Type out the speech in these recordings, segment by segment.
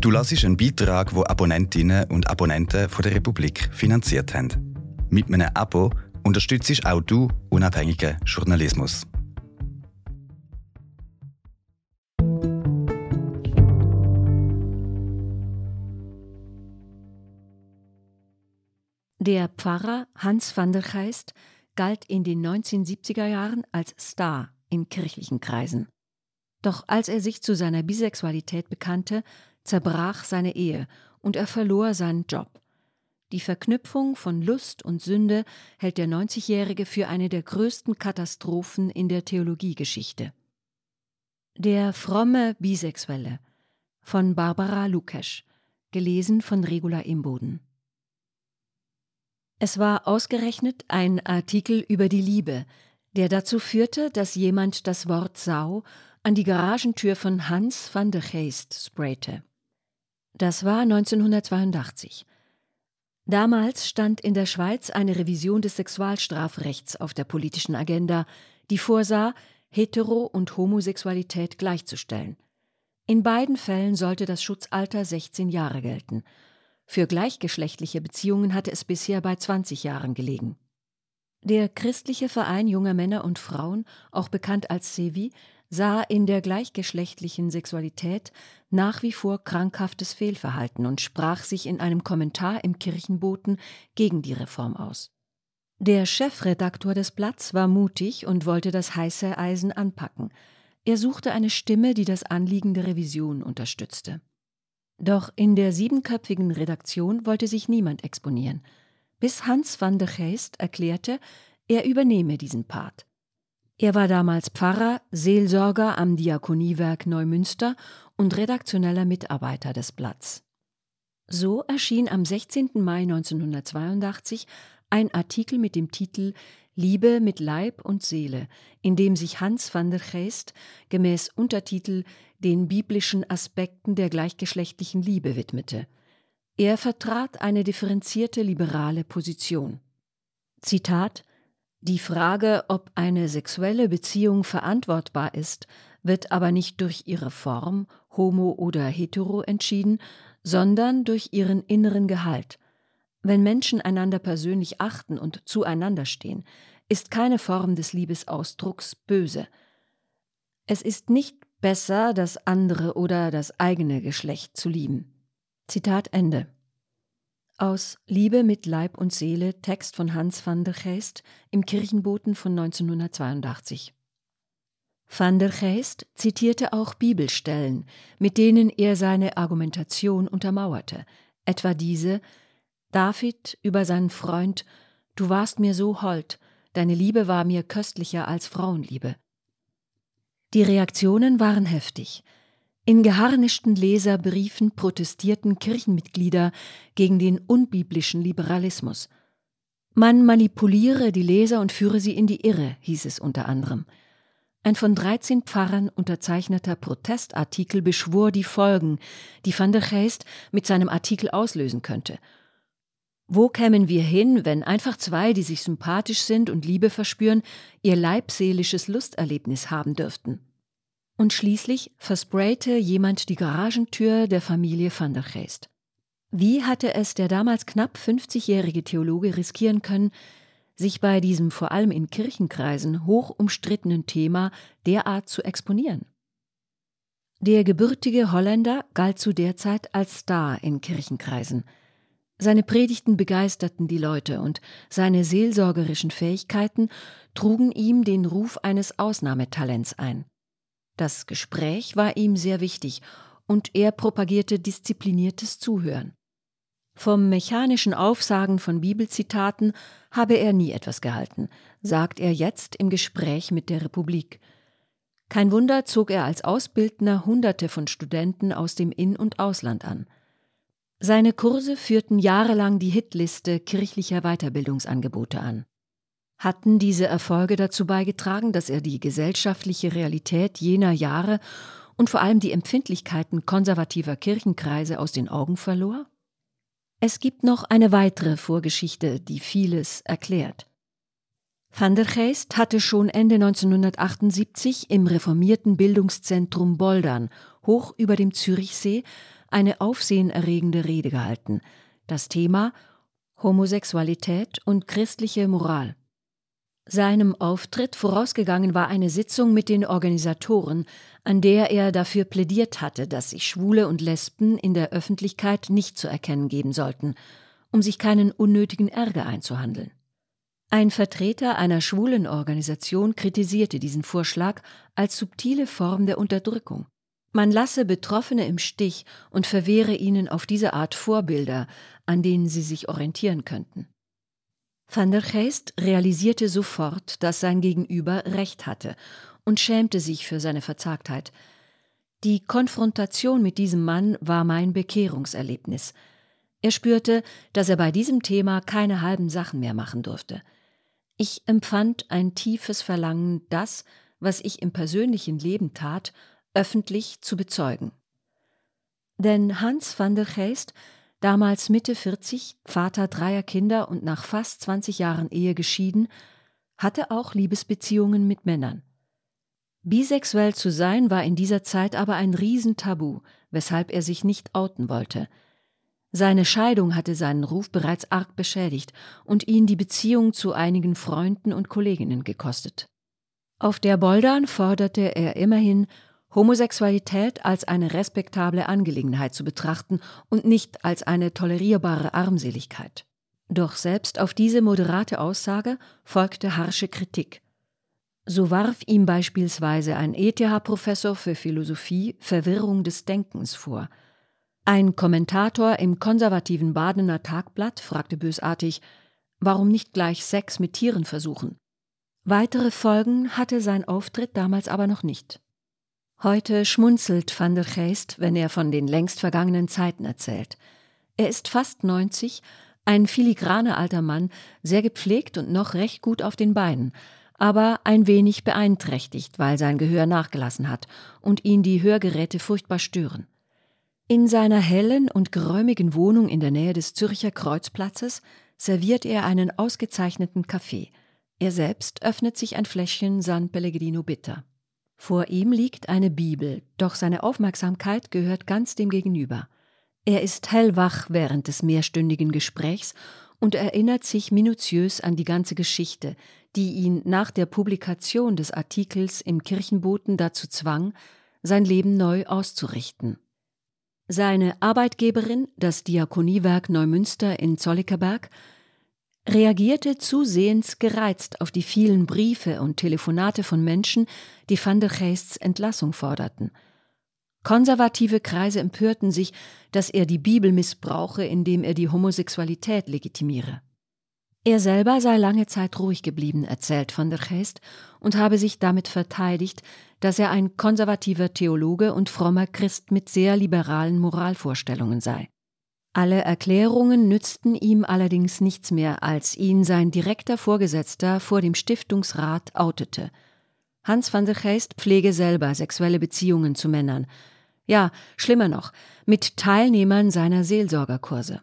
Du lassest einen Beitrag, wo Abonnentinnen und Abonnenten von der Republik finanziert haben. Mit einem Abo unterstützt auch du unabhängigen Journalismus. Der Pfarrer Hans van der Geist galt in den 1970er Jahren als Star in kirchlichen Kreisen. Doch als er sich zu seiner Bisexualität bekannte, zerbrach seine Ehe und er verlor seinen Job. Die Verknüpfung von Lust und Sünde hält der 90-Jährige für eine der größten Katastrophen in der Theologiegeschichte. Der fromme Bisexuelle von Barbara Lukesch, gelesen von Regula Imboden. Es war ausgerechnet ein Artikel über die Liebe, der dazu führte, dass jemand das Wort Sau an die Garagentür von Hans van der Geest sprayte. Das war 1982. Damals stand in der Schweiz eine Revision des Sexualstrafrechts auf der politischen Agenda, die vorsah, Hetero- und Homosexualität gleichzustellen. In beiden Fällen sollte das Schutzalter 16 Jahre gelten – für gleichgeschlechtliche Beziehungen hatte es bisher bei 20 Jahren gelegen. Der christliche Verein junger Männer und Frauen, auch bekannt als Sevi, sah in der gleichgeschlechtlichen Sexualität nach wie vor krankhaftes Fehlverhalten und sprach sich in einem Kommentar im Kirchenboten gegen die Reform aus. Der Chefredaktor des Blatts war mutig und wollte das heiße Eisen anpacken. Er suchte eine Stimme, die das Anliegen der Revision unterstützte. Doch in der siebenköpfigen Redaktion wollte sich niemand exponieren, bis Hans van der Geest erklärte, er übernehme diesen Part. Er war damals Pfarrer, Seelsorger am Diakoniewerk Neumünster und redaktioneller Mitarbeiter des Blatts. So erschien am 16. Mai 1982 ein Artikel mit dem Titel Liebe mit Leib und Seele, in dem sich Hans van der Geest gemäß Untertitel den biblischen Aspekten der gleichgeschlechtlichen Liebe widmete. Er vertrat eine differenzierte liberale Position. Zitat Die Frage, ob eine sexuelle Beziehung verantwortbar ist, wird aber nicht durch ihre Form, homo oder hetero, entschieden, sondern durch ihren inneren Gehalt. Wenn Menschen einander persönlich achten und zueinander stehen, ist keine Form des Liebesausdrucks böse. Es ist nicht besser, das andere oder das eigene Geschlecht zu lieben. Zitat Ende. Aus Liebe mit Leib und Seele, Text von Hans van der Geest im Kirchenboten von 1982. Van der Geest zitierte auch Bibelstellen, mit denen er seine Argumentation untermauerte, etwa diese David über seinen Freund Du warst mir so hold, deine Liebe war mir köstlicher als Frauenliebe. Die Reaktionen waren heftig. In geharnischten Leserbriefen protestierten Kirchenmitglieder gegen den unbiblischen Liberalismus. Man manipuliere die Leser und führe sie in die Irre, hieß es unter anderem. Ein von 13 Pfarrern unterzeichneter Protestartikel beschwor die Folgen, die van der Geest mit seinem Artikel auslösen könnte. Wo kämen wir hin, wenn einfach zwei, die sich sympathisch sind und Liebe verspüren, ihr leibseelisches Lusterlebnis haben dürften? Und schließlich versprayte jemand die Garagentür der Familie van der Geest. Wie hatte es der damals knapp 50-jährige Theologe riskieren können, sich bei diesem vor allem in Kirchenkreisen hoch umstrittenen Thema derart zu exponieren? Der gebürtige Holländer galt zu der Zeit als Star in Kirchenkreisen – seine Predigten begeisterten die Leute und seine seelsorgerischen Fähigkeiten trugen ihm den Ruf eines Ausnahmetalents ein. Das Gespräch war ihm sehr wichtig und er propagierte diszipliniertes Zuhören. Vom mechanischen Aufsagen von Bibelzitaten habe er nie etwas gehalten, sagt er jetzt im Gespräch mit der Republik. Kein Wunder zog er als Ausbildner Hunderte von Studenten aus dem In- und Ausland an. Seine Kurse führten jahrelang die Hitliste kirchlicher Weiterbildungsangebote an. Hatten diese Erfolge dazu beigetragen, dass er die gesellschaftliche Realität jener Jahre und vor allem die Empfindlichkeiten konservativer Kirchenkreise aus den Augen verlor? Es gibt noch eine weitere Vorgeschichte, die vieles erklärt. Van der Geest hatte schon Ende 1978 im reformierten Bildungszentrum Boldern, hoch über dem Zürichsee, eine aufsehenerregende Rede gehalten. Das Thema Homosexualität und christliche Moral. Seinem Auftritt vorausgegangen war eine Sitzung mit den Organisatoren, an der er dafür plädiert hatte, dass sich Schwule und Lesben in der Öffentlichkeit nicht zu erkennen geben sollten, um sich keinen unnötigen Ärger einzuhandeln. Ein Vertreter einer schwulen Organisation kritisierte diesen Vorschlag als subtile Form der Unterdrückung. Man lasse Betroffene im Stich und verwehre ihnen auf diese Art Vorbilder, an denen sie sich orientieren könnten. Van der Geest realisierte sofort, dass sein Gegenüber recht hatte und schämte sich für seine Verzagtheit. Die Konfrontation mit diesem Mann war mein Bekehrungserlebnis. Er spürte, dass er bei diesem Thema keine halben Sachen mehr machen durfte. Ich empfand ein tiefes Verlangen, das, was ich im persönlichen Leben tat, öffentlich zu bezeugen. Denn Hans van der Geest damals Mitte 40, Vater dreier Kinder und nach fast 20 Jahren Ehe geschieden, hatte auch Liebesbeziehungen mit Männern. Bisexuell zu sein war in dieser Zeit aber ein Riesentabu, weshalb er sich nicht outen wollte. Seine Scheidung hatte seinen Ruf bereits arg beschädigt und ihn die Beziehung zu einigen Freunden und Kolleginnen gekostet. Auf der Boldan forderte er immerhin Homosexualität als eine respektable Angelegenheit zu betrachten und nicht als eine tolerierbare Armseligkeit. Doch selbst auf diese moderate Aussage folgte harsche Kritik. So warf ihm beispielsweise ein ETH-Professor für Philosophie Verwirrung des Denkens vor. Ein Kommentator im konservativen Badener Tagblatt fragte bösartig, warum nicht gleich Sex mit Tieren versuchen? Weitere Folgen hatte sein Auftritt damals aber noch nicht. Heute schmunzelt van der Geest, wenn er von den längst vergangenen Zeiten erzählt. Er ist fast 90, ein filigraner alter Mann, sehr gepflegt und noch recht gut auf den Beinen, aber ein wenig beeinträchtigt, weil sein Gehör nachgelassen hat und ihn die Hörgeräte furchtbar stören. In seiner hellen und geräumigen Wohnung in der Nähe des Zürcher Kreuzplatzes serviert er einen ausgezeichneten Kaffee. Er selbst öffnet sich ein Fläschchen San Pellegrino Bitter. Vor ihm liegt eine Bibel, doch seine Aufmerksamkeit gehört ganz dem Gegenüber. Er ist hellwach während des mehrstündigen Gesprächs und erinnert sich minutiös an die ganze Geschichte, die ihn nach der Publikation des Artikels im Kirchenboten dazu zwang, sein Leben neu auszurichten. Seine Arbeitgeberin, das Diakoniewerk Neumünster in Zollikerberg, reagierte zusehends gereizt auf die vielen Briefe und Telefonate von Menschen, die van der Geests Entlassung forderten. Konservative Kreise empörten sich, dass er die Bibel missbrauche, indem er die Homosexualität legitimiere. Er selber sei lange Zeit ruhig geblieben, erzählt van der Geest, und habe sich damit verteidigt, dass er ein konservativer Theologe und frommer Christ mit sehr liberalen Moralvorstellungen sei. Alle Erklärungen nützten ihm allerdings nichts mehr, als ihn sein direkter Vorgesetzter vor dem Stiftungsrat outete. Hans van der Geest pflege selber sexuelle Beziehungen zu Männern. Ja, schlimmer noch, mit Teilnehmern seiner Seelsorgerkurse.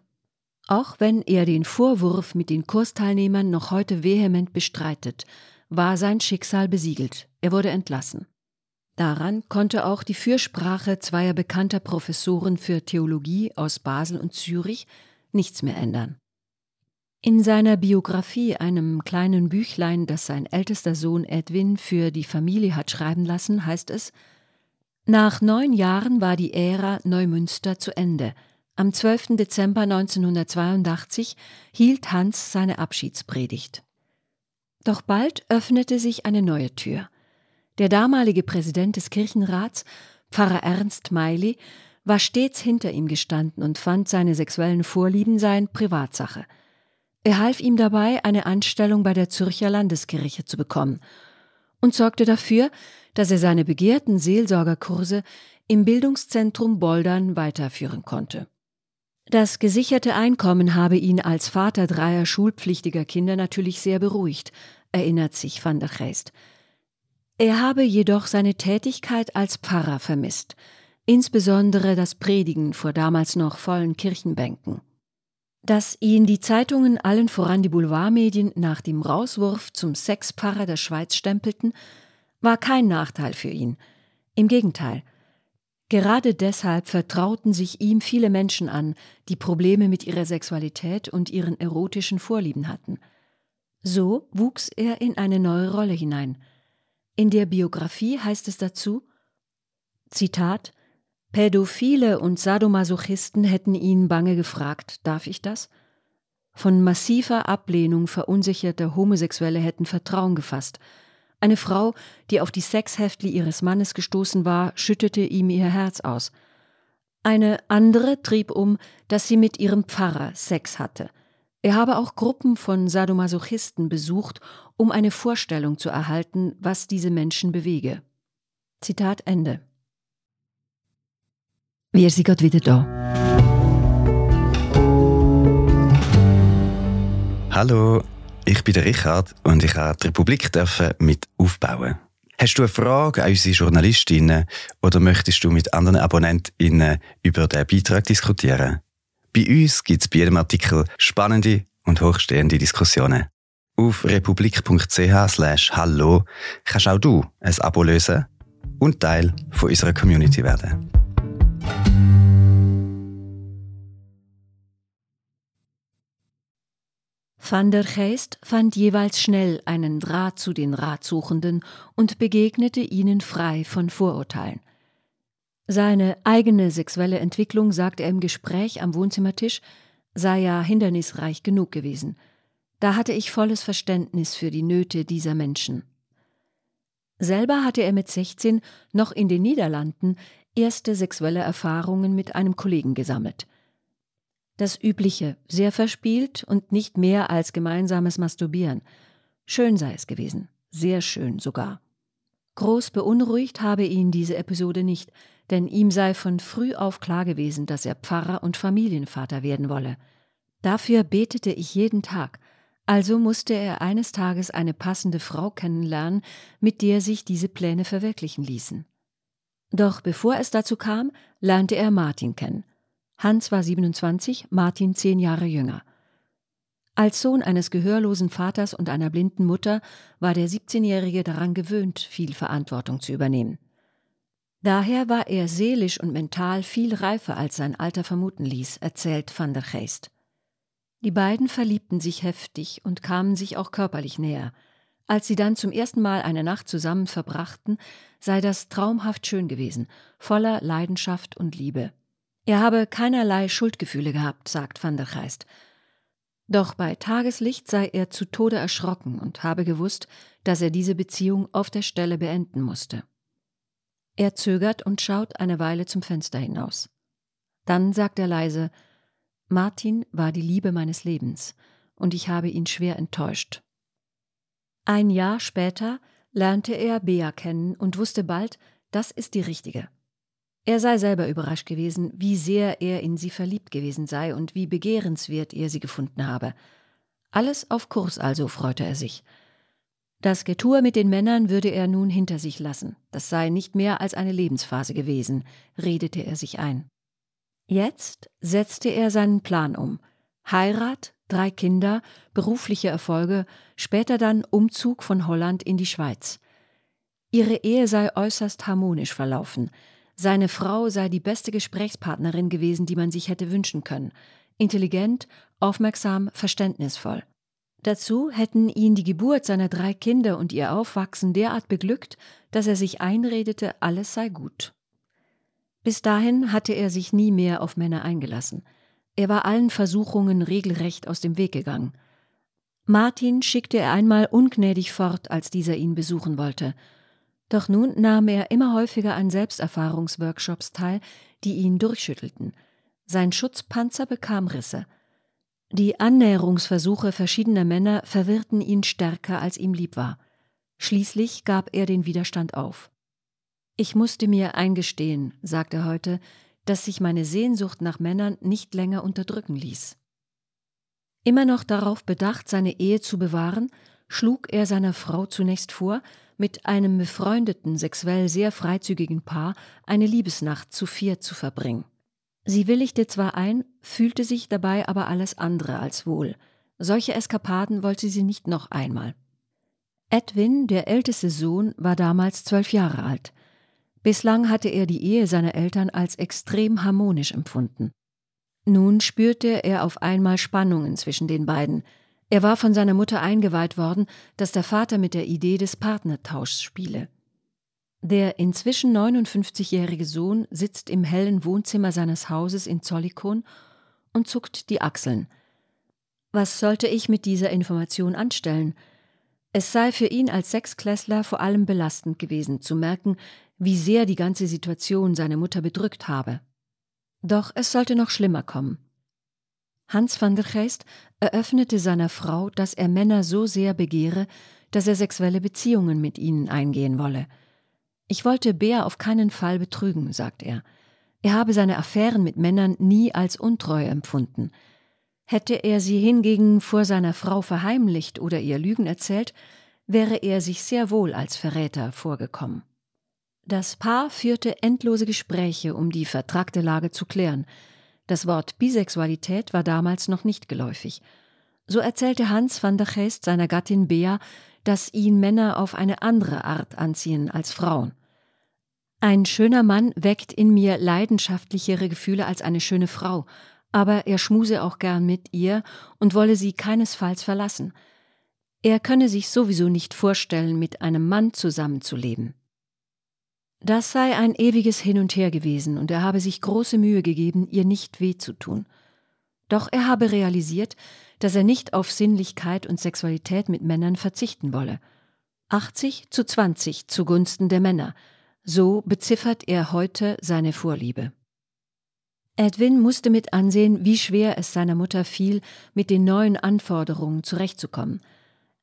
Auch wenn er den Vorwurf mit den Kursteilnehmern noch heute vehement bestreitet, war sein Schicksal besiegelt. Er wurde entlassen. Daran konnte auch die Fürsprache zweier bekannter Professoren für Theologie aus Basel und Zürich nichts mehr ändern. In seiner Biografie, einem kleinen Büchlein, das sein ältester Sohn Edwin für die Familie hat schreiben lassen, heißt es Nach neun Jahren war die Ära Neumünster zu Ende. Am 12. Dezember 1982 hielt Hans seine Abschiedspredigt. Doch bald öffnete sich eine neue Tür. Der damalige Präsident des Kirchenrats, Pfarrer Ernst Meili, war stets hinter ihm gestanden und fand, seine sexuellen Vorlieben seien Privatsache. Er half ihm dabei, eine Anstellung bei der Zürcher Landeskirche zu bekommen und sorgte dafür, dass er seine begehrten Seelsorgerkurse im Bildungszentrum Boldern weiterführen konnte. Das gesicherte Einkommen habe ihn als Vater dreier schulpflichtiger Kinder natürlich sehr beruhigt, erinnert sich van der Geest. Er habe jedoch seine Tätigkeit als Pfarrer vermisst, insbesondere das Predigen vor damals noch vollen Kirchenbänken. Dass ihn die Zeitungen allen voran die Boulevardmedien nach dem Rauswurf zum Sexpfarrer der Schweiz stempelten, war kein Nachteil für ihn. Im Gegenteil. Gerade deshalb vertrauten sich ihm viele Menschen an, die Probleme mit ihrer Sexualität und ihren erotischen Vorlieben hatten. So wuchs er in eine neue Rolle hinein. In der Biografie heißt es dazu Zitat Pädophile und Sadomasochisten hätten ihn bange gefragt, darf ich das? Von massiver Ablehnung verunsicherte Homosexuelle hätten Vertrauen gefasst. Eine Frau, die auf die Sexheftli ihres Mannes gestoßen war, schüttete ihm ihr Herz aus. Eine andere trieb um, dass sie mit ihrem Pfarrer Sex hatte. Er habe auch Gruppen von Sadomasochisten besucht, um eine Vorstellung zu erhalten, was diese Menschen bewege. Zitat Ende. Wir sind gerade wieder da. Hallo, ich bin der Richard und ich habe die Republik mit aufbauen. Hast du eine Frage an unsere Journalistinnen oder möchtest du mit anderen AbonnentInnen über den Beitrag diskutieren? Bei uns gibt es bei jedem Artikel spannende und hochstehende Diskussionen. Auf republik.ch hallo kannst auch du ein Abo lösen und Teil von unserer Community werden. Van der Geest fand jeweils schnell einen Draht zu den Ratsuchenden und begegnete ihnen frei von Vorurteilen. Seine eigene sexuelle Entwicklung, sagte er im Gespräch am Wohnzimmertisch, sei ja hindernisreich genug gewesen. Da hatte ich volles Verständnis für die Nöte dieser Menschen. Selber hatte er mit 16 noch in den Niederlanden erste sexuelle Erfahrungen mit einem Kollegen gesammelt. Das Übliche, sehr verspielt und nicht mehr als gemeinsames Masturbieren. Schön sei es gewesen, sehr schön sogar. Groß beunruhigt habe ihn diese Episode nicht, denn ihm sei von früh auf klar gewesen, dass er Pfarrer und Familienvater werden wolle. Dafür betete ich jeden Tag, also musste er eines Tages eine passende Frau kennenlernen, mit der sich diese Pläne verwirklichen ließen. Doch bevor es dazu kam, lernte er Martin kennen. Hans war 27, Martin zehn Jahre jünger. Als Sohn eines gehörlosen Vaters und einer blinden Mutter war der 17-Jährige daran gewöhnt, viel Verantwortung zu übernehmen. Daher war er seelisch und mental viel reifer, als sein Alter vermuten ließ, erzählt van der Geest. Die beiden verliebten sich heftig und kamen sich auch körperlich näher. Als sie dann zum ersten Mal eine Nacht zusammen verbrachten, sei das traumhaft schön gewesen, voller Leidenschaft und Liebe. Er habe keinerlei Schuldgefühle gehabt, sagt van der Geist. Doch bei Tageslicht sei er zu Tode erschrocken und habe gewusst, dass er diese Beziehung auf der Stelle beenden musste. Er zögert und schaut eine Weile zum Fenster hinaus. Dann sagt er leise Martin war die Liebe meines Lebens, und ich habe ihn schwer enttäuscht. Ein Jahr später lernte er Bea kennen und wusste bald, das ist die richtige. Er sei selber überrascht gewesen, wie sehr er in sie verliebt gewesen sei und wie begehrenswert er sie gefunden habe. Alles auf Kurs also, freute er sich. Das Getue mit den Männern würde er nun hinter sich lassen. Das sei nicht mehr als eine Lebensphase gewesen, redete er sich ein. Jetzt setzte er seinen Plan um. Heirat, drei Kinder, berufliche Erfolge, später dann Umzug von Holland in die Schweiz. Ihre Ehe sei äußerst harmonisch verlaufen. Seine Frau sei die beste Gesprächspartnerin gewesen, die man sich hätte wünschen können. Intelligent, aufmerksam, verständnisvoll. Dazu hätten ihn die Geburt seiner drei Kinder und ihr Aufwachsen derart beglückt, dass er sich einredete, alles sei gut. Bis dahin hatte er sich nie mehr auf Männer eingelassen. Er war allen Versuchungen regelrecht aus dem Weg gegangen. Martin schickte er einmal ungnädig fort, als dieser ihn besuchen wollte – doch nun nahm er immer häufiger an Selbsterfahrungsworkshops teil, die ihn durchschüttelten. Sein Schutzpanzer bekam Risse. Die Annäherungsversuche verschiedener Männer verwirrten ihn stärker, als ihm lieb war. Schließlich gab er den Widerstand auf. Ich musste mir eingestehen, sagt er heute, dass sich meine Sehnsucht nach Männern nicht länger unterdrücken ließ. Immer noch darauf bedacht, seine Ehe zu bewahren, schlug er seiner Frau zunächst vor, mit einem befreundeten, sexuell sehr freizügigen Paar eine Liebesnacht zu vier zu verbringen. Sie willigte zwar ein, fühlte sich dabei aber alles andere als wohl. Solche Eskapaden wollte sie nicht noch einmal. Edwin, der älteste Sohn, war damals zwölf Jahre alt. Bislang hatte er die Ehe seiner Eltern als extrem harmonisch empfunden. Nun spürte er auf einmal Spannungen zwischen den beiden. Er war von seiner Mutter eingeweiht worden, dass der Vater mit der Idee des Partnertauschs spiele. Der inzwischen 59-jährige Sohn sitzt im hellen Wohnzimmer seines Hauses in Zollikon und zuckt die Achseln. Was sollte ich mit dieser Information anstellen? Es sei für ihn als Sechsklässler vor allem belastend gewesen, zu merken, wie sehr die ganze Situation seine Mutter bedrückt habe. Doch es sollte noch schlimmer kommen. Hans van der Geest eröffnete seiner Frau, dass er Männer so sehr begehre, dass er sexuelle Beziehungen mit ihnen eingehen wolle. Ich wollte Bea auf keinen Fall betrügen, sagt er. Er habe seine Affären mit Männern nie als untreu empfunden. Hätte er sie hingegen vor seiner Frau verheimlicht oder ihr Lügen erzählt, wäre er sich sehr wohl als Verräter vorgekommen. Das Paar führte endlose Gespräche, um die vertragte Lage zu klären. Das Wort Bisexualität war damals noch nicht geläufig. So erzählte Hans van der Geest seiner Gattin Bea, dass ihn Männer auf eine andere Art anziehen als Frauen. Ein schöner Mann weckt in mir leidenschaftlichere Gefühle als eine schöne Frau, aber er schmuse auch gern mit ihr und wolle sie keinesfalls verlassen. Er könne sich sowieso nicht vorstellen, mit einem Mann zusammenzuleben. Das sei ein ewiges Hin und Her gewesen, und er habe sich große Mühe gegeben, ihr nicht weh zu tun. Doch er habe realisiert, dass er nicht auf Sinnlichkeit und Sexualität mit Männern verzichten wolle. 80 zu 20 zugunsten der Männer, so beziffert er heute seine Vorliebe. Edwin musste mit ansehen, wie schwer es seiner Mutter fiel, mit den neuen Anforderungen zurechtzukommen.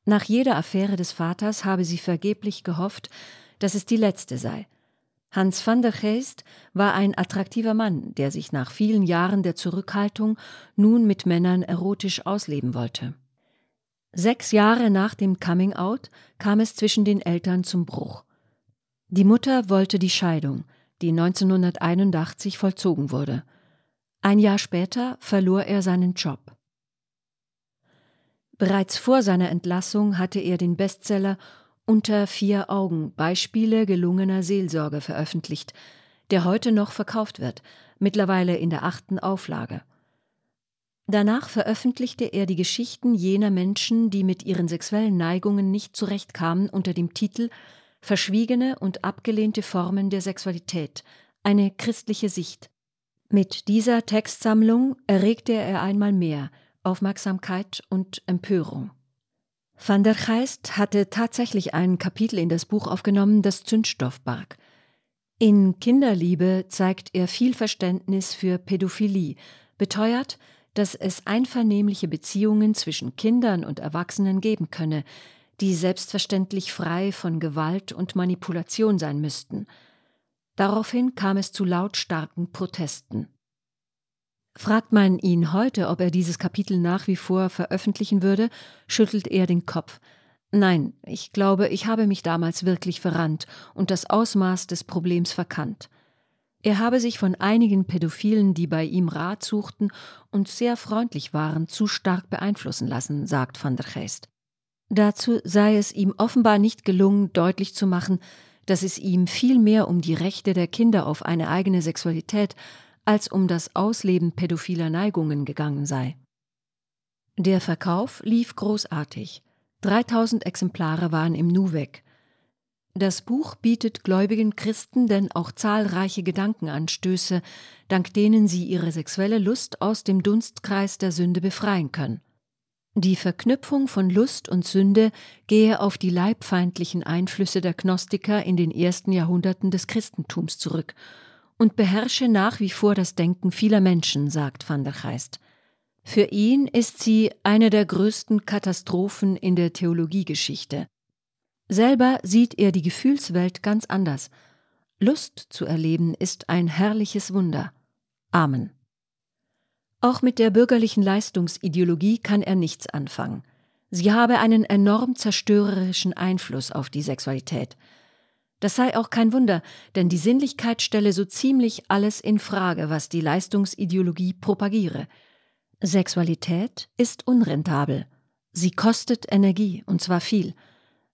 Nach jeder Affäre des Vaters habe sie vergeblich gehofft, dass es die letzte sei. Hans van der Geest war ein attraktiver Mann, der sich nach vielen Jahren der Zurückhaltung nun mit Männern erotisch ausleben wollte. Sechs Jahre nach dem Coming Out kam es zwischen den Eltern zum Bruch. Die Mutter wollte die Scheidung, die 1981 vollzogen wurde. Ein Jahr später verlor er seinen Job. Bereits vor seiner Entlassung hatte er den Bestseller unter vier Augen Beispiele gelungener Seelsorge veröffentlicht, der heute noch verkauft wird, mittlerweile in der achten Auflage. Danach veröffentlichte er die Geschichten jener Menschen, die mit ihren sexuellen Neigungen nicht zurechtkamen, unter dem Titel Verschwiegene und abgelehnte Formen der Sexualität, eine christliche Sicht. Mit dieser Textsammlung erregte er einmal mehr Aufmerksamkeit und Empörung. Van der Geist hatte tatsächlich ein Kapitel in das Buch aufgenommen, das Zündstoff barg. In Kinderliebe zeigt er viel Verständnis für Pädophilie, beteuert, dass es einvernehmliche Beziehungen zwischen Kindern und Erwachsenen geben könne, die selbstverständlich frei von Gewalt und Manipulation sein müssten. Daraufhin kam es zu lautstarken Protesten. Fragt man ihn heute, ob er dieses Kapitel nach wie vor veröffentlichen würde, schüttelt er den Kopf. Nein, ich glaube, ich habe mich damals wirklich verrannt und das Ausmaß des Problems verkannt. Er habe sich von einigen Pädophilen, die bei ihm Rat suchten und sehr freundlich waren, zu stark beeinflussen lassen, sagt van der Geest. Dazu sei es ihm offenbar nicht gelungen, deutlich zu machen, dass es ihm viel mehr um die Rechte der Kinder auf eine eigene Sexualität als um das Ausleben pädophiler Neigungen gegangen sei. Der Verkauf lief großartig. 3000 Exemplare waren im Nu weg. Das Buch bietet gläubigen Christen denn auch zahlreiche Gedankenanstöße, dank denen sie ihre sexuelle Lust aus dem Dunstkreis der Sünde befreien können. Die Verknüpfung von Lust und Sünde gehe auf die leibfeindlichen Einflüsse der Gnostiker in den ersten Jahrhunderten des Christentums zurück und beherrsche nach wie vor das Denken vieler Menschen, sagt van der Geist. Für ihn ist sie eine der größten Katastrophen in der Theologiegeschichte. Selber sieht er die Gefühlswelt ganz anders. Lust zu erleben ist ein herrliches Wunder. Amen. Auch mit der bürgerlichen Leistungsideologie kann er nichts anfangen. Sie habe einen enorm zerstörerischen Einfluss auf die Sexualität. Das sei auch kein Wunder, denn die Sinnlichkeit stelle so ziemlich alles in Frage, was die Leistungsideologie propagiere. Sexualität ist unrentabel. Sie kostet Energie, und zwar viel.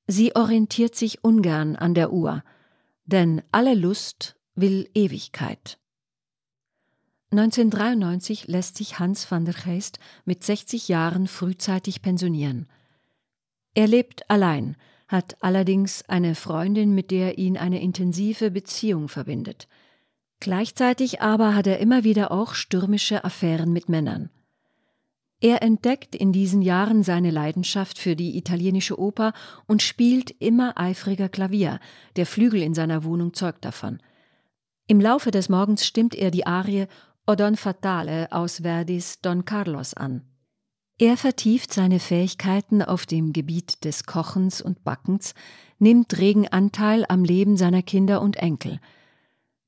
Sie orientiert sich ungern an der Uhr. Denn alle Lust will Ewigkeit. 1993 lässt sich Hans van der Geest mit 60 Jahren frühzeitig pensionieren. Er lebt allein, hat allerdings eine Freundin, mit der ihn eine intensive Beziehung verbindet. Gleichzeitig aber hat er immer wieder auch stürmische Affären mit Männern. Er entdeckt in diesen Jahren seine Leidenschaft für die italienische Oper und spielt immer eifriger Klavier, der Flügel in seiner Wohnung zeugt davon. Im Laufe des Morgens stimmt er die Arie O Don Fatale aus Verdis Don Carlos an. Er vertieft seine Fähigkeiten auf dem Gebiet des Kochens und Backens, nimmt regen Anteil am Leben seiner Kinder und Enkel.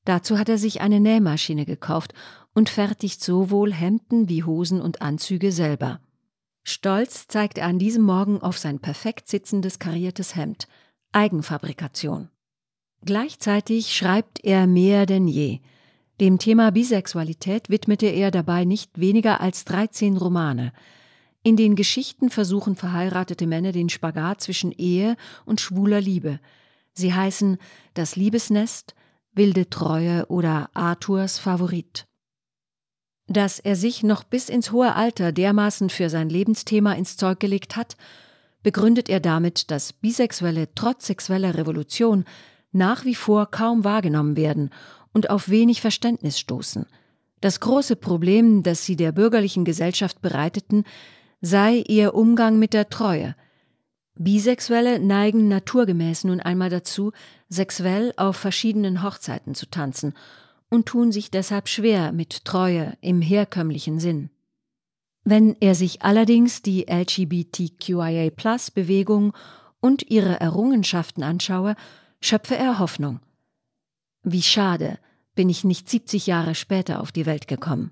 Dazu hat er sich eine Nähmaschine gekauft und fertigt sowohl Hemden wie Hosen und Anzüge selber. Stolz zeigt er an diesem Morgen auf sein perfekt sitzendes kariertes Hemd. Eigenfabrikation. Gleichzeitig schreibt er mehr denn je – dem Thema Bisexualität widmete er dabei nicht weniger als 13 Romane. In den Geschichten versuchen verheiratete Männer den Spagat zwischen Ehe und schwuler Liebe. Sie heißen Das Liebesnest, Wilde Treue oder Arthurs Favorit. Dass er sich noch bis ins hohe Alter dermaßen für sein Lebensthema ins Zeug gelegt hat, begründet er damit, dass Bisexuelle trotz sexueller Revolution nach wie vor kaum wahrgenommen werden und auf wenig Verständnis stoßen. Das große Problem, das sie der bürgerlichen Gesellschaft bereiteten, sei ihr Umgang mit der Treue. Bisexuelle neigen naturgemäß nun einmal dazu, sexuell auf verschiedenen Hochzeiten zu tanzen und tun sich deshalb schwer mit Treue im herkömmlichen Sinn. Wenn er sich allerdings die LGBTQIA-Plus-Bewegung und ihre Errungenschaften anschaue, schöpfe er Hoffnung. Wie schade, bin ich nicht 70 Jahre später auf die Welt gekommen.